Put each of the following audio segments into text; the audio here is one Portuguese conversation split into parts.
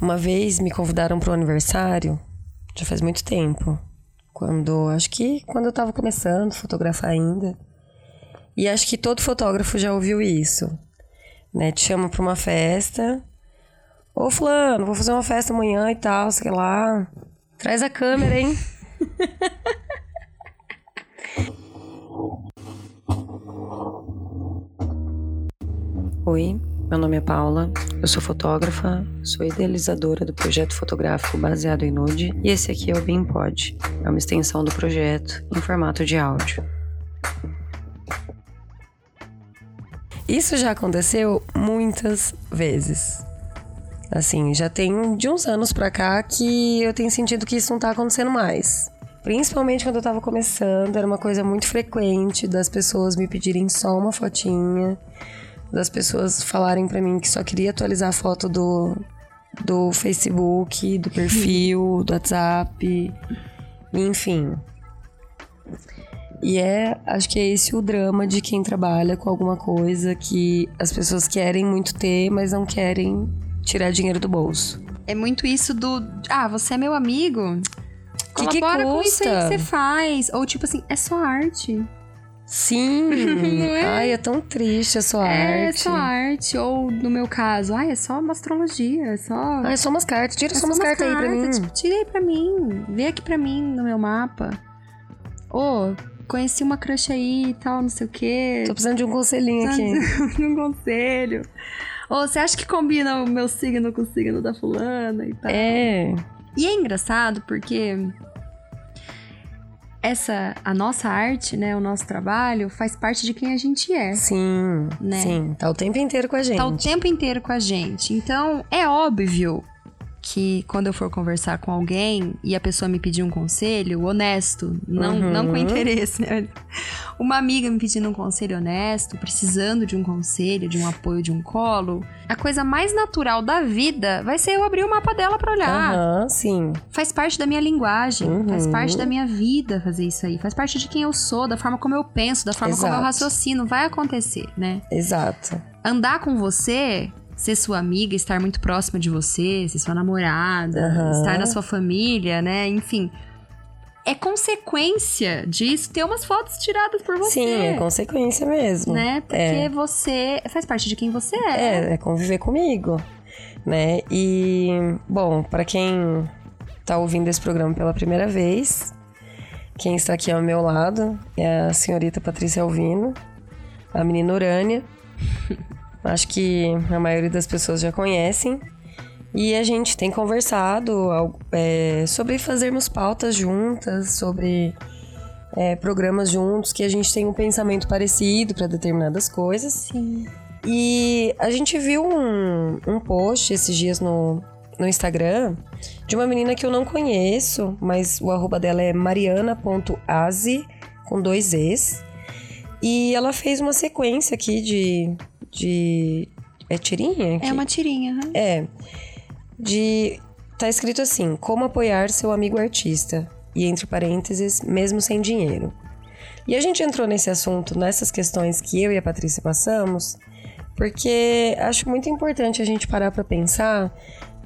Uma vez me convidaram para o aniversário, já faz muito tempo. Quando, acho que quando eu tava começando a fotografar ainda. E acho que todo fotógrafo já ouviu isso. Né? Te chama para uma festa. Ô, fulano, vou fazer uma festa amanhã e tal, sei lá. Traz a câmera, hein? Oi, meu nome é Paula, eu sou fotógrafa, sou idealizadora do projeto fotográfico baseado em nude e esse aqui é o BeamPod, é uma extensão do projeto em formato de áudio. Isso já aconteceu muitas vezes. Assim, já tem de uns anos pra cá que eu tenho sentido que isso não tá acontecendo mais. Principalmente quando eu tava começando, era uma coisa muito frequente das pessoas me pedirem só uma fotinha das pessoas falarem para mim que só queria atualizar a foto do, do Facebook, do perfil, do WhatsApp, enfim. E é, acho que é esse o drama de quem trabalha com alguma coisa que as pessoas querem muito ter, mas não querem tirar dinheiro do bolso. É muito isso do, ah, você é meu amigo. Que que custa? com isso aí que você faz. Ou tipo assim, é só arte. Sim! Não é? Ai, é tão triste a sua É arte. só arte. Ou no meu caso, ai, é só uma astrologia. É só. Ai, só umas cartas. Tira é só umas cartas aí pra mim. Tipo, tira aí pra mim. Vê aqui pra mim no meu mapa. Ô, conheci uma crush aí e tal, não sei o quê. Tô precisando de um conselhinho aqui. um conselho. Ou você acha que combina o meu signo com o signo da fulana e tal? É. E é engraçado porque essa a nossa arte, né, o nosso trabalho faz parte de quem a gente é. Sim, Né? sim. Tá o tempo inteiro com a gente. Tá o tempo inteiro com a gente. Então, é óbvio que quando eu for conversar com alguém e a pessoa me pedir um conselho honesto, não, Uhum. não com interesse, né? Uma amiga me pedindo um conselho honesto, precisando de um conselho, de um apoio, de um colo, a coisa mais natural da vida vai ser eu abrir o mapa dela pra olhar. Aham, sim. Faz parte da minha linguagem, Uhum. faz parte da minha vida fazer isso aí, faz parte de quem eu sou, da forma como eu penso, da forma como eu Exato. raciocino, vai acontecer, né? Exato. andar com você, ser sua amiga, estar muito próxima de você, ser sua namorada, Aham. estar na sua família, né? Enfim. É consequência disso ter umas fotos tiradas por você. Sim, é consequência mesmo. Né? Porque É. você faz parte de quem você é. É, é conviver comigo, né? E, bom, pra quem tá ouvindo esse programa pela primeira vez, quem está aqui ao meu lado é a senhorita Patrícia Alvino, a menina Urânia. Acho que a maioria das pessoas já conhecem. E a gente tem conversado é, sobre fazermos pautas juntas, sobre é, programas juntos, que a gente tem um pensamento parecido para determinadas coisas. Sim. E a gente viu um, um post esses dias no, no Instagram de uma menina que eu não conheço, mas o arroba dela é mariana.aze, com dois Es. E ela fez uma sequência aqui de. De é tirinha? É uma tirinha. aham. É. De. Tá escrito assim: Como apoiar seu amigo artista. E entre parênteses, mesmo sem dinheiro. E a gente entrou nesse assunto, nessas questões que eu e a Patrícia passamos, porque acho muito importante a gente parar para pensar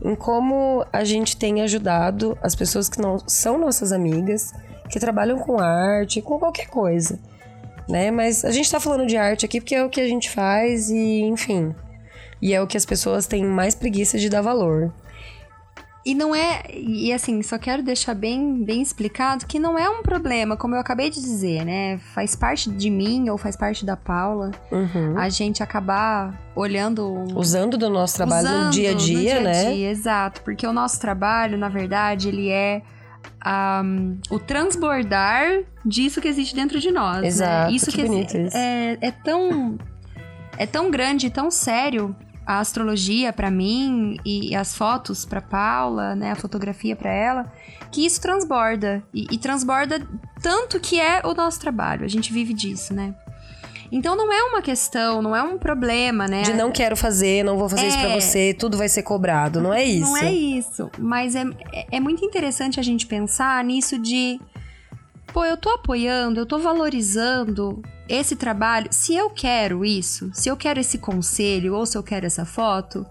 em como a gente tem ajudado as pessoas que não são nossas amigas, que trabalham com arte, com qualquer coisa, né? Mas a gente tá falando de arte aqui porque é o que a gente faz e, enfim, e é o que as pessoas têm mais preguiça de dar valor. E não é. E assim, só quero deixar bem, bem explicado que não é um problema, como eu acabei de dizer, né? Faz parte de mim ou faz parte da Paula Uhum. a gente acabar olhando. Usando do nosso trabalho no usando dia a dia, no dia né? dia, exato. Porque o nosso trabalho, na verdade, ele é. Ahm, o transbordar disso que existe dentro de nós. né? Exato, Isso que que, é- isso. É, é tão. É tão grande, tão sério a astrologia pra mim e as fotos pra Paula, né, a fotografia pra ela, que isso transborda e, e transborda tanto que é o nosso trabalho. A gente vive disso, né? Então não é uma questão, não é um problema, né? De não quero fazer, não vou fazer isso pra É. você, tudo vai ser cobrado. Não é isso. Não é isso. Mas é, é- é muito interessante a gente pensar nisso de. Pô, eu tô apoiando, eu tô valorizando esse trabalho. Se eu quero isso, se eu quero esse conselho ou se eu quero essa foto,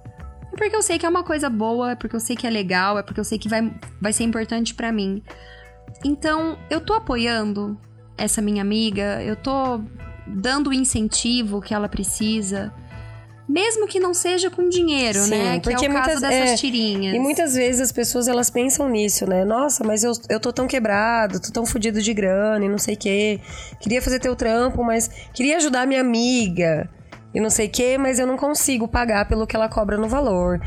é porque eu sei que é uma coisa boa, é porque eu sei que é legal, é porque eu sei que vai, vai ser importante para mim. Então, eu tô apoiando essa minha amiga, eu tô dando o incentivo que ela precisa. Mesmo que não seja com dinheiro, Sim, né? Que porque é o caso muitas- dessas é, tirinhas. E muitas vezes as pessoas elas pensam nisso, né? Nossa, mas eu, eu tô tão quebrado, tô tão fudido de grana e não sei o quê. Queria fazer teu trampo, mas queria ajudar minha amiga e não sei o quê, mas eu não consigo pagar pelo que ela cobra no valor.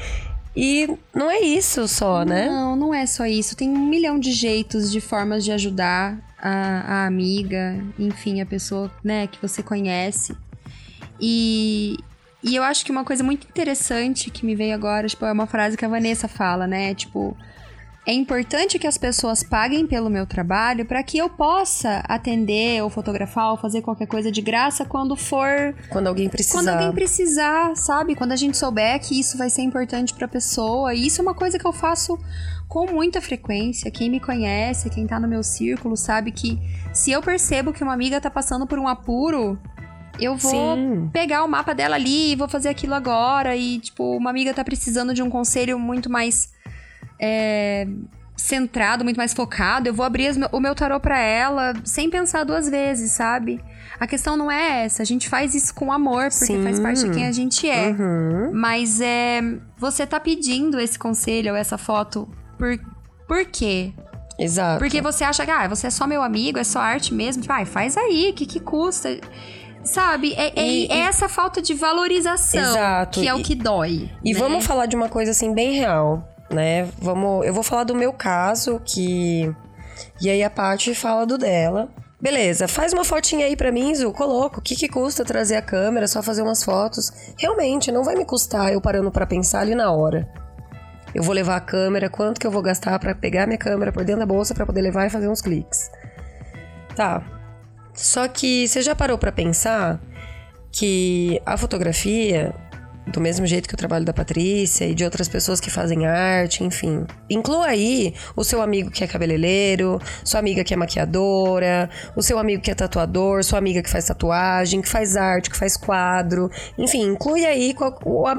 E não é isso só, né? Não, não é só isso. Tem um milhão de jeitos, de formas de ajudar a, a amiga, enfim, a pessoa, né, que você conhece. E, e eu acho que uma coisa muito interessante que me veio agora, tipo, é uma frase que a Vanessa fala, né? Tipo, é importante que as pessoas paguem pelo meu trabalho para que eu possa atender ou fotografar ou fazer qualquer coisa de graça quando for Quando alguém precisar. quando alguém precisar, sabe? Quando a gente souber que isso vai ser importante pra pessoa. E isso é uma coisa que eu faço com muita frequência. Quem me conhece, quem tá no meu círculo, sabe que se eu percebo que uma amiga tá passando por um apuro, eu vou Sim. pegar o mapa dela ali e vou fazer aquilo agora. E, tipo, uma amiga tá precisando de um conselho muito mais. É, centrado, muito mais focado, eu vou abrir as o meu tarô pra ela sem pensar duas vezes, sabe? A questão não é essa, a gente faz isso com amor, porque Sim. faz parte de quem a gente é. Uhum. Mas é. Você tá pedindo esse conselho ou essa foto por. Por quê? Exato. Porque você acha que, ah, você é só meu amigo, é só arte mesmo. Vai, faz aí, o que, que custa? Sabe? É, é- E- é essa falta de valorização Exato. que é o E- que dói. E né? vamos falar de uma coisa assim bem real, né? Vamos, eu vou falar do meu caso que e aí a Paty fala do dela. Beleza, faz uma fotinha aí pra mim, Zu, coloco. O que que custa trazer a câmera, só fazer umas fotos? Realmente, não vai me custar eu parando pra pensar ali na hora. Eu vou levar a câmera, quanto que eu vou gastar pra pegar minha câmera por dentro da bolsa pra poder levar e fazer uns cliques. Tá. Só que você já parou pra pensar que a fotografia, do mesmo jeito que o trabalho da Patrícia e de outras pessoas que fazem arte, enfim. Inclua aí o seu amigo que é cabeleireiro, sua amiga que é maquiadora, o seu amigo que é tatuador, sua amiga que faz tatuagem, que faz arte, que faz quadro. Enfim, inclui aí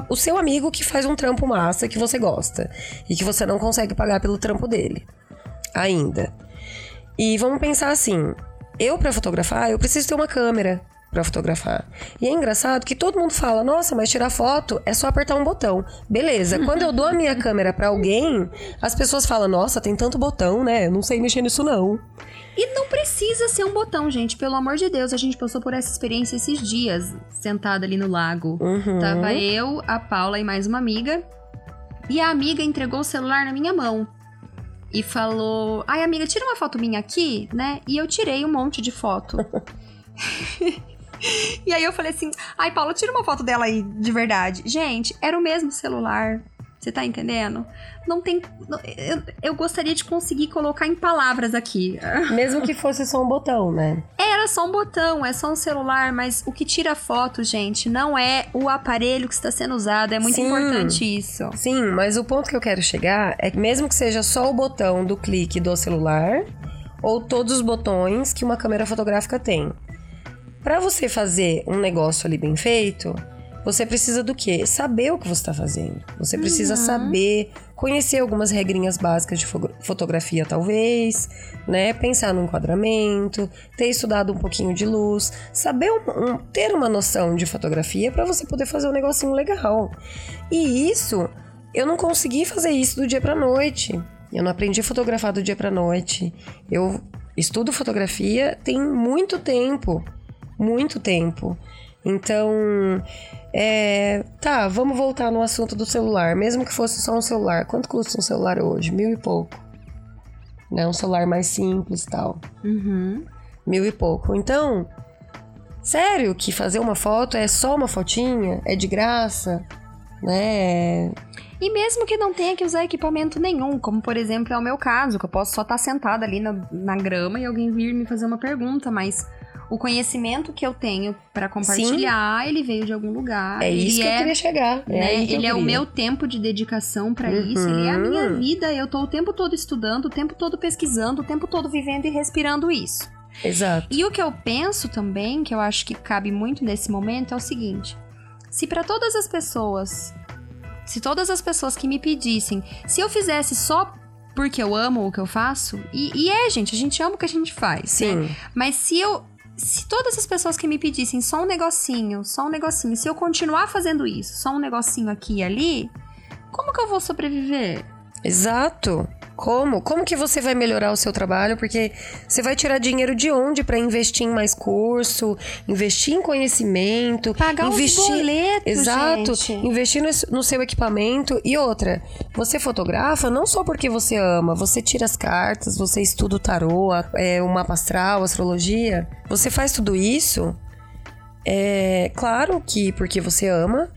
o seu amigo que faz um trampo massa que você gosta e que você não consegue pagar pelo trampo dele. Ainda. E vamos pensar assim: eu para fotografar, eu preciso ter uma câmera para fotografar. E é engraçado que todo mundo fala: "Nossa, mas tirar foto é só apertar um botão". Beleza. Quando eu dou a minha câmera para alguém, as pessoas falam: "Nossa, tem tanto botão, né? Eu não sei mexer nisso não". E não precisa ser um botão, gente. Pelo amor de Deus, a gente passou por essa experiência esses dias, sentada ali no lago. Uhum. Tava eu, a Paula e mais uma amiga. E a amiga entregou o celular na minha mão. E falou: Ai, amiga, tira uma foto minha aqui, né? E eu tirei um monte de foto. e aí eu falei assim: Ai, Paula, tira uma foto dela aí, de verdade. Gente, era o mesmo celular. Você tá entendendo? Não tem. Eu, eu gostaria de conseguir colocar em palavras aqui. Mesmo que fosse só um botão, né? Era só um botão, é só um celular, mas o que tira foto, gente, não é o aparelho que está sendo usado. É muito Sim. importante isso. Sim, mas o ponto que eu quero chegar é que mesmo que seja só o botão do clique do celular ou todos os botões que uma câmera fotográfica tem. Para você fazer um negócio ali bem feito, você precisa do quê? Saber o que você está fazendo. Você precisa saber, conhecer algumas regrinhas básicas de fo- fotografia, talvez, né? Pensar no enquadramento, ter estudado um pouquinho de luz, saber um- um- ter uma noção de fotografia para você poder fazer um negocinho legal. E isso, eu não consegui fazer isso do dia pra noite. Eu não aprendi a fotografar do dia pra noite. Eu estudo fotografia tem muito tempo. Muito tempo. Então, é, tá, vamos voltar no assunto do celular. Mesmo que fosse só um celular. Quanto custa um celular hoje? Mil e pouco. Né? Um celular mais simples e tal. Uhum. Mil e pouco. Então, sério que fazer uma foto é só uma fotinha? É de graça? Né? E mesmo que não tenha que usar equipamento nenhum, como por exemplo é o meu caso, que eu posso só estar sentada ali na, na grama e alguém vir me fazer uma pergunta, mas o conhecimento que eu tenho pra compartilhar, ele veio de algum lugar. É isso que eu queria chegar. É né? que ele é o meu tempo de dedicação pra isso, ele é a minha Uhum. vida. Eu tô o tempo todo estudando, o tempo todo pesquisando, o tempo todo vivendo e respirando isso. Exato. E o que eu penso também, que eu acho que cabe muito nesse momento, é o seguinte: se para todas as pessoas Se todas as pessoas que me pedissem, se eu fizesse só porque eu amo o que eu faço, e, e é, gente, a gente ama o que a gente faz. Sim. Né? Mas se eu. Se todas as pessoas que me pedissem só um negocinho, só um negocinho, se eu continuar fazendo isso, só um negocinho aqui e ali, como que eu vou sobreviver? Exato. Como? Como que você vai melhorar o seu trabalho? Porque você vai tirar dinheiro de onde para investir em mais curso, investir em conhecimento, Pagar investir, os boletos, exato, gente. investir no, seu equipamento e outra. Você fotografa não só porque você ama, você tira as cartas, você estuda o tarô, é, o mapa astral, a astrologia. Você faz tudo isso, é claro que porque você ama,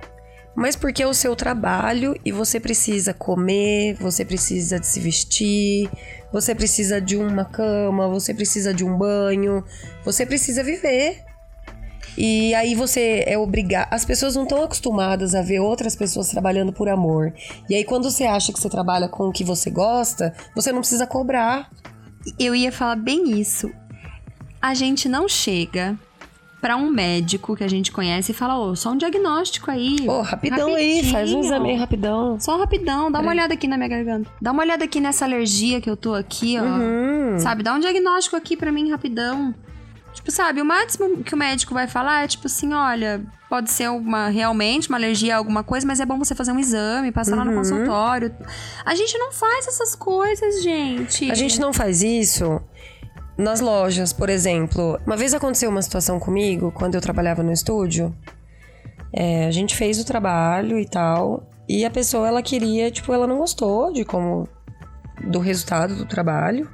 mas porque é o seu trabalho e você precisa comer, você precisa de se vestir, você precisa de uma cama, você precisa de um banho, você precisa viver. E aí você é obrigado. As pessoas não estão acostumadas a ver outras pessoas trabalhando por amor. E aí quando você acha que você trabalha com o que você gosta, você não precisa cobrar. Eu ia falar bem isso. A gente não chega pra um médico que a gente conhece e fala, ô, só um diagnóstico aí. Ô, rapidão aí, faz um Rapidinho. exame rapidão. Só rapidão, dá uma olhada aqui na minha garganta. Dá uma olhada aqui nessa alergia que eu tô aqui, ó. Hum. Sabe, dá um diagnóstico aqui pra mim rapidão. Tipo, sabe, o máximo que o médico vai falar é tipo assim, olha, pode ser uma realmente uma alergia a alguma coisa, mas é bom você fazer um exame, passar lá no Uhum. consultório. A gente não faz essas coisas, gente. A gente não faz isso nas lojas, por exemplo. Uma vez aconteceu uma situação comigo, quando eu trabalhava no estúdio. É, a gente fez o trabalho e tal. E a pessoa, ela queria, tipo, ela não gostou de como. do resultado do trabalho.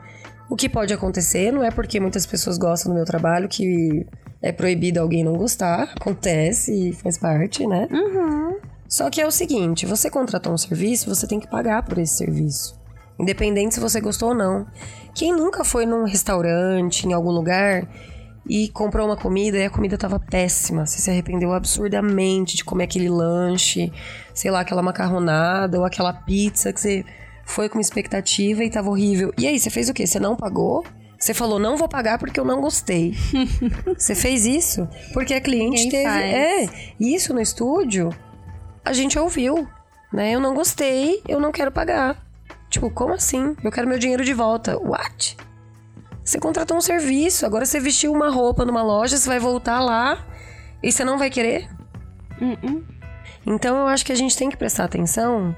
O que pode acontecer, não é porque muitas pessoas gostam do meu trabalho que é proibido alguém não gostar. Acontece e faz parte, né? Uhum. Só que é o seguinte, você contratou um serviço, você tem que pagar por esse serviço. Independente se você gostou ou não. Quem nunca foi num restaurante, em algum lugar, e comprou uma comida e a comida tava péssima. Você se arrependeu absurdamente de comer aquele lanche, sei lá, aquela macarronada ou aquela pizza que você foi com expectativa e tava horrível. E aí, você fez o quê? Você não pagou? Você falou, não vou pagar porque eu não gostei. você fez isso porque a cliente Ninguém teve. faz. É, isso no estúdio a gente ouviu, né? Eu não gostei, eu não quero pagar. Tipo, como assim? Eu quero meu dinheiro de volta. What? Você contratou um serviço, agora você vestiu uma roupa numa loja, você vai voltar lá e você não vai querer? Uhum. Então eu acho que a gente tem que prestar atenção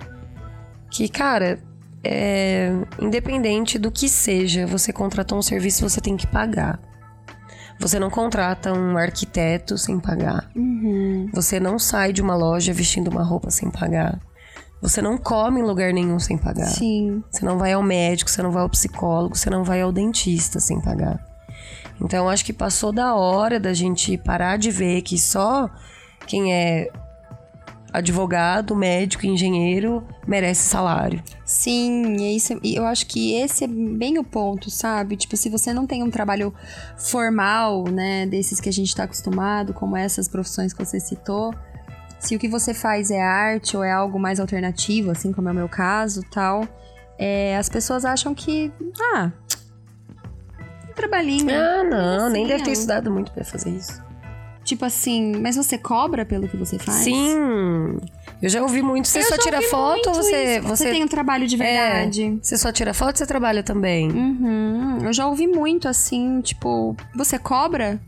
que, cara, é, independente do que seja, você contratou um serviço, você tem que pagar. Você não contrata um arquiteto sem pagar. Uhum. Você não sai de uma loja vestindo uma roupa sem pagar. Você não come em lugar nenhum sem pagar. Sim. Você não vai ao médico, você não vai ao psicólogo, você não vai ao dentista sem pagar. Então acho que passou da hora da gente parar de ver que só quem é advogado, médico, engenheiro merece salário. Sim, e isso, eu acho que esse é bem o ponto, sabe? Tipo, se você não tem um trabalho formal, né, desses que a gente tá acostumado, como essas profissões que você citou, se o que você faz é arte ou é algo mais alternativo, assim como é o meu caso, tal, é, as pessoas acham que, ah, um trabalhinho. Ah, não, Assim, nem deve ter ó. estudado muito pra fazer isso. Tipo assim, mas você cobra pelo que você faz? Sim. Eu já ouvi muito. Você Eu só tira foto ou você, isso. você tem um trabalho de verdade. É, você só tira foto ou você trabalha também? Uhum. Eu já ouvi muito assim, tipo, você cobra?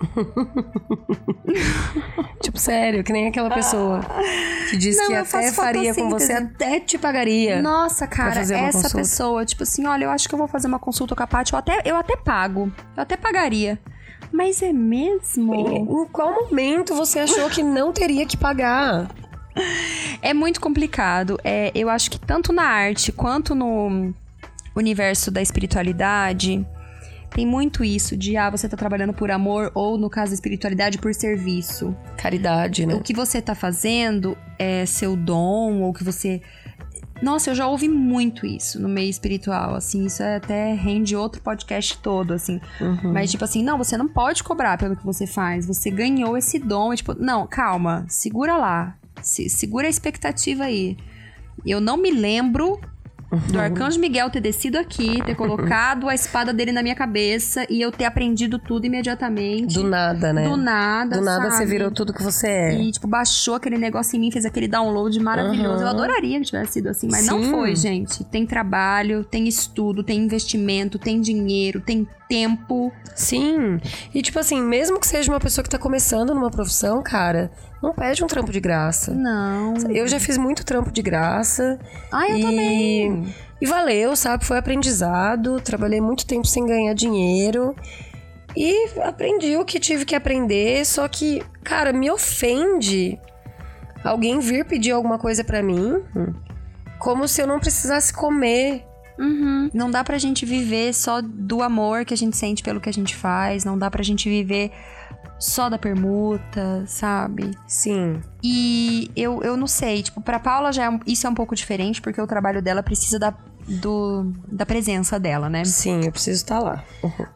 Tipo, sério, que nem aquela pessoa que diz Não, que até faria com você, até te pagaria. Nossa, cara, essa consulta. pessoa, tipo assim, olha, eu acho que eu vou fazer uma consulta com a Paty, eu até, eu até pago. Eu até pagaria. Mas é mesmo? Em qual momento você achou que não teria que pagar? É muito complicado. É, eu acho que tanto na arte quanto no universo da espiritualidade, tem muito isso de, ah, você tá trabalhando por amor, ou no caso da espiritualidade, por serviço. Caridade, né? o que você tá fazendo é seu dom, ou que você. Nossa, eu já ouvi muito isso no meio espiritual, assim, isso é até rende outro podcast todo, assim. Uhum. Mas, tipo assim, não, você não pode cobrar pelo que você faz, você ganhou esse dom, e, tipo, não, calma, segura lá, se- segura a expectativa aí. Eu não me lembro do Arcanjo Miguel ter descido aqui, ter colocado a espada dele na minha cabeça e eu ter aprendido tudo imediatamente. Do nada, né? Do nada, Do nada sabe? você virou tudo que você é. E, tipo, baixou aquele negócio em mim, fez aquele download maravilhoso. Uhum. Eu adoraria que tivesse sido assim, mas não Sim. foi, gente. Tem trabalho, tem estudo, tem investimento, tem dinheiro, tem tempo. Sim. E tipo assim, mesmo que seja uma pessoa que tá começando numa profissão, cara, não pede um trampo de graça. Não. Eu já fiz muito trampo de graça. Ai, eu e... também. E valeu, sabe? Foi aprendizado. Trabalhei muito tempo sem ganhar dinheiro. E aprendi o que tive que aprender. Só que, cara, me ofende alguém vir pedir alguma coisa pra mim. Como se eu não precisasse comer. Uhum. Não dá pra gente viver só do amor que a gente sente pelo que a gente faz. Não dá pra gente viver só da permuta, sabe? Sim. E eu, eu não sei, tipo, pra Paula já é isso é um pouco diferente, porque o trabalho dela precisa da, do, da presença dela, né? Sim, eu preciso estar lá.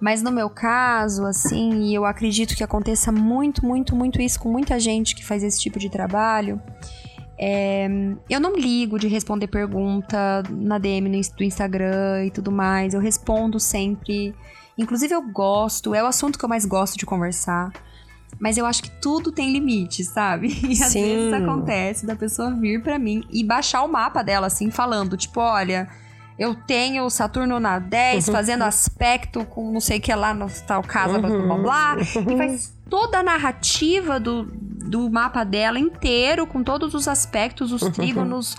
Mas no meu caso, assim, e eu acredito que aconteça muito, muito, muito isso com muita gente que faz esse tipo de trabalho. É, eu não ligo de responder pergunta na DM do Instagram e tudo mais. Eu respondo sempre. Inclusive, eu gosto, é o assunto que eu mais gosto de conversar. Mas eu acho que tudo tem limite, sabe? E às Sim. vezes acontece da pessoa vir pra mim e baixar o mapa dela, assim, falando, tipo, olha, eu tenho Saturno na 10, fazendo aspecto com não sei o que lá no tal casa, blá blá blá blá. E faz toda a narrativa do, do mapa dela inteiro, com todos os aspectos, os trígonos,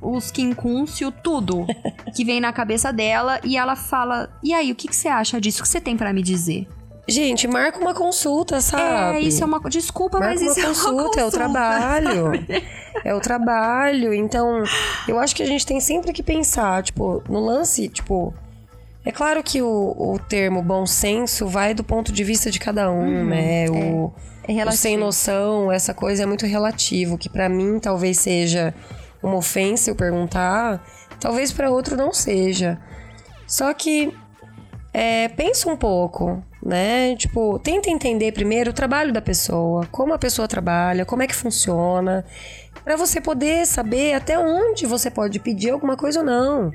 os quincúncio, tudo que vem na cabeça dela. E ela fala: E aí, o que, que você acha disso? O que você tem pra me dizer? Gente, marca uma consulta, sabe? É, isso é uma. Desculpa, Marca mas isso é uma consulta, consulta. é o trabalho. é o trabalho. Então, eu acho que a gente tem sempre que pensar, tipo, no lance, tipo. É claro que o, o termo bom senso vai do ponto de vista de cada um, né? O, É o sem noção, essa coisa é muito relativo, que pra mim talvez seja uma ofensa eu perguntar, talvez pra outro não seja. Só que é, pensa um pouco, né? Tipo, tenta entender primeiro o trabalho da pessoa, como a pessoa trabalha, como é que funciona, Pra você poder saber até onde você pode pedir alguma coisa ou não.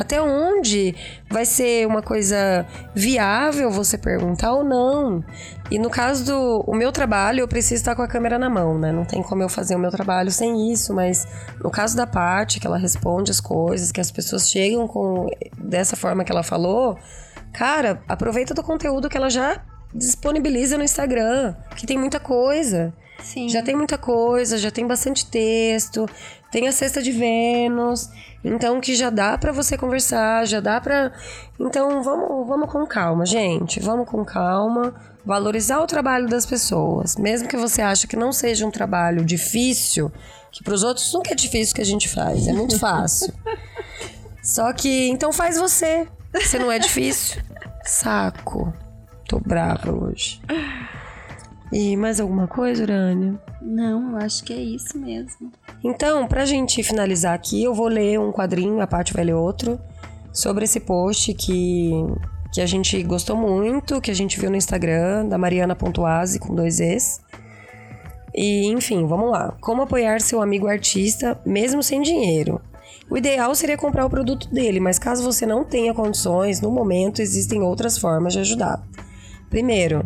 Até onde vai ser uma coisa viável você perguntar ou não. E no caso do o meu trabalho, eu preciso estar com a câmera na mão, né? Não tem como eu fazer o meu trabalho sem isso, mas no caso da parte que ela responde as coisas, que as pessoas chegam com dessa forma que ela falou, cara, aproveita do conteúdo que ela já disponibiliza no Instagram, que tem muita coisa. Sim. Já tem muita coisa, já tem bastante texto, tem a cesta de Vênus, então que já dá pra você conversar, já dá pra. Então vamos, vamos com calma, gente, vamos com calma, valorizar o trabalho das pessoas, mesmo que você ache que não seja um trabalho difícil, que pros outros nunca é difícil o que a gente faz, é muito fácil. Só que então faz você, se não é difícil. Saco. Tô brava hoje. E mais alguma coisa, Urânia? Não, eu acho que é isso mesmo. Então, pra gente finalizar aqui, eu vou ler um quadrinho, a Paty vai ler outro, sobre esse post que, que a gente gostou muito, que a gente viu no Instagram, da Mariana.aze, com dois Es. E, enfim, vamos lá. Como apoiar seu amigo artista, mesmo sem dinheiro? O ideal seria comprar o produto dele, mas caso você não tenha condições, no momento existem outras formas de ajudar. Primeiro,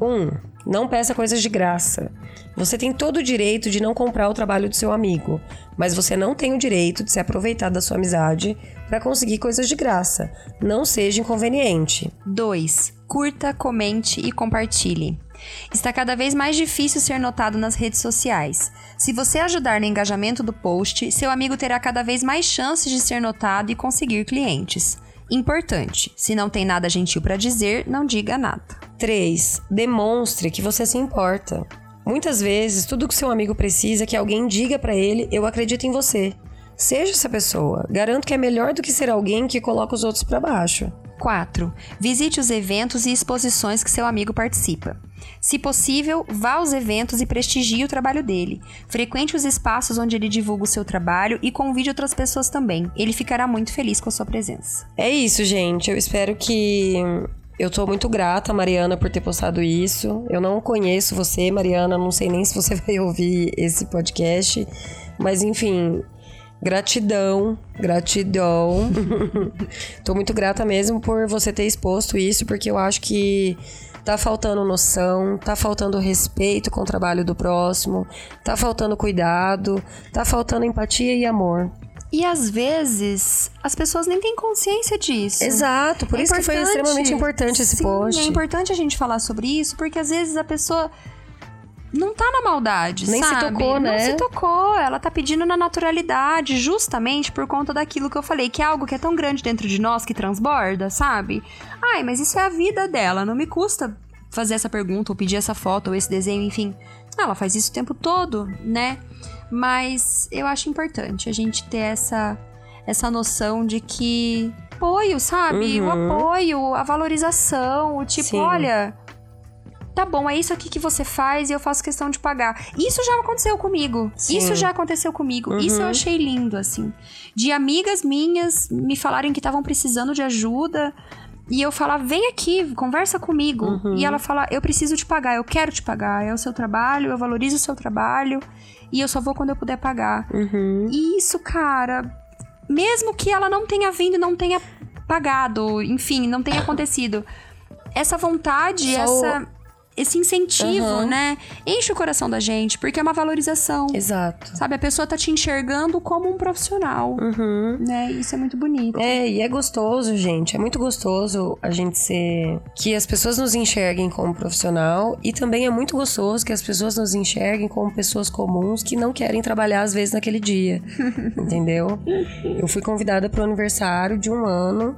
um, não peça coisas de graça. Você tem todo o direito de não comprar o trabalho do seu amigo, mas você não tem o direito de se aproveitar da sua amizade para conseguir coisas de graça. Não seja inconveniente. 2. Curta, comente e compartilhe. Está cada vez mais difícil ser notado nas redes sociais. Se você ajudar no engajamento do post, seu amigo terá cada vez mais chances de ser notado e conseguir clientes. Importante: se não tem nada gentil para dizer, não diga nada. 3. Demonstre que você se importa. Muitas vezes, tudo que seu amigo precisa é que alguém diga para ele: Eu acredito em você. Seja essa pessoa. Garanto que é melhor do que ser alguém que coloca os outros para baixo. 4. Visite os eventos e exposições que seu amigo participa. Se possível, vá aos eventos e prestigie o trabalho dele. Frequente os espaços onde ele divulga o seu trabalho e convide outras pessoas também. Ele ficará muito feliz com a sua presença. É isso, gente. Eu espero que. Eu tô muito grata, Mariana, por ter postado isso. Eu não conheço você, Mariana, não sei nem se você vai ouvir esse podcast. Mas, enfim, Gratidão, gratidão. Tô muito grata mesmo por você ter exposto isso, porque eu acho que tá faltando noção, tá faltando respeito com o trabalho do próximo, tá faltando cuidado, tá faltando empatia e amor. E às vezes as pessoas nem têm consciência disso. Exato, por É isso que foi extremamente importante esse Sim, post. É importante a gente falar sobre isso, porque às vezes a pessoa não tá na maldade, Nem se sabe? tocou, né? Não se tocou, ela tá pedindo na naturalidade, justamente por conta daquilo que eu falei, que é algo que é tão grande dentro de nós que transborda, sabe? Ai, mas isso é a vida dela, não me custa fazer essa pergunta, ou pedir essa foto, ou esse desenho, enfim. Ela faz isso o tempo todo, né? Mas eu acho importante a gente ter essa, essa noção de que apoio, sabe? O Uhum. apoio, a valorização, o tipo, Sim. olha, tá bom, é isso aqui que você faz e eu faço questão de pagar. Isso já aconteceu comigo. Sim. Isso já aconteceu comigo. Isso eu Uhum. achei lindo, assim. De amigas minhas me falarem que estavam precisando de ajuda. E eu falar, vem aqui, conversa comigo. Uhum. E ela falar, eu preciso te pagar, eu quero te pagar. É o seu trabalho, eu valorizo o seu trabalho. E eu só vou quando eu puder pagar. Uhum. E isso, cara, mesmo que ela não tenha vindo e não tenha pagado, enfim, não tenha acontecido, essa vontade, essa, esse incentivo, Uhum. né, enche o coração da gente, porque é uma valorização. Exato. Sabe, a pessoa tá te enxergando como um profissional, Uhum. né? Isso é muito bonito. É, e é gostoso, gente. É muito gostoso a gente ser. Que as pessoas nos enxerguem como profissional. E também é muito gostoso que as pessoas nos enxerguem como pessoas comuns que não querem trabalhar, às vezes, naquele dia. entendeu? Eu fui convidada para o aniversário de um ano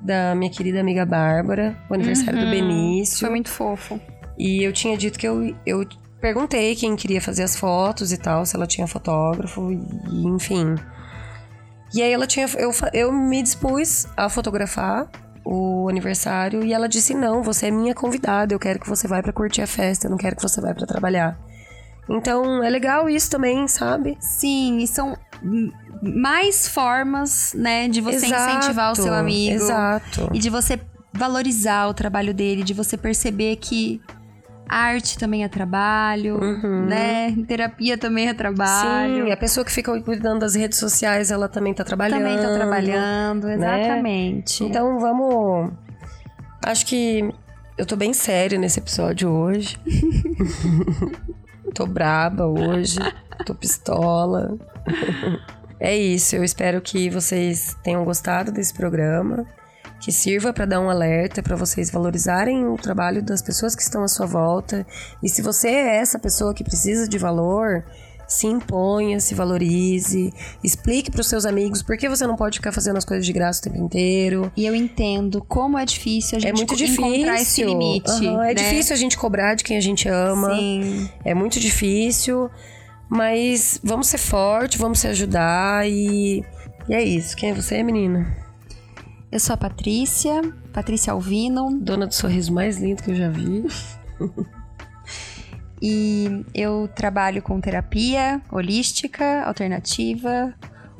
da minha querida amiga Bárbara, o aniversário do Benício. Foi muito fofo. E eu tinha dito que eu, eu perguntei quem queria fazer as fotos e tal, se ela tinha fotógrafo, e enfim. E aí ela tinha. Eu, eu me dispus a fotografar o aniversário e ela disse: Não, você é minha convidada, eu quero que você vá pra curtir a festa, eu não quero que você vá pra trabalhar. Então é legal isso também, sabe? Sim, e são mais formas, né, de você Exato, incentivar o seu amigo. Exato. E de você valorizar o trabalho dele, de você perceber que arte também é trabalho, Uhum. né? Terapia também é trabalho. Sim, a pessoa que fica cuidando das redes sociais, ela também tá trabalhando. também tá trabalhando, exatamente. Então vamos. Acho que eu tô bem séria nesse episódio hoje. tô braba hoje. Tô pistola. é isso. Eu espero que vocês tenham gostado desse programa. Que sirva para dar um alerta, para vocês valorizarem o trabalho das pessoas que estão à sua volta. E se você é essa pessoa que precisa de valor, se imponha, se valorize, explique para os seus amigos por que você não pode ficar fazendo as coisas de graça o tempo inteiro. E eu entendo como é difícil a gente É muito difícil. encontrar esse limite. Aham, é né? difícil a gente cobrar de quem a gente ama. Sim. É muito difícil. Mas vamos ser fortes, vamos se ajudar e. E é isso. Quem é você, menina? Eu sou a Patrícia, Patrícia Alvino, Dona do sorriso mais lindo que eu já vi. e eu trabalho com terapia holística, alternativa,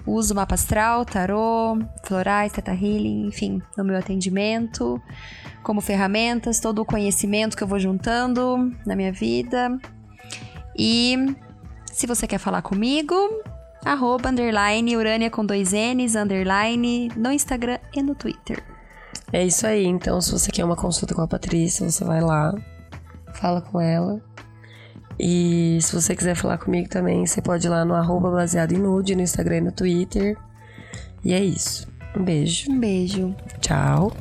uso mapa astral, tarô, florais, teta healing, enfim, no meu atendimento, como ferramentas, todo o conhecimento que eu vou juntando na minha vida. E se você quer falar comigo, arroba, underline, urânia com dois N's, underline, no Instagram e no Twitter. É isso aí. Então, se você quer uma consulta com a Patrícia, você vai lá, fala com ela. E se você quiser falar comigo também, você pode ir lá no arroba baseado em nude, no Instagram e no Twitter. E é isso. Um beijo. Um beijo. Tchau.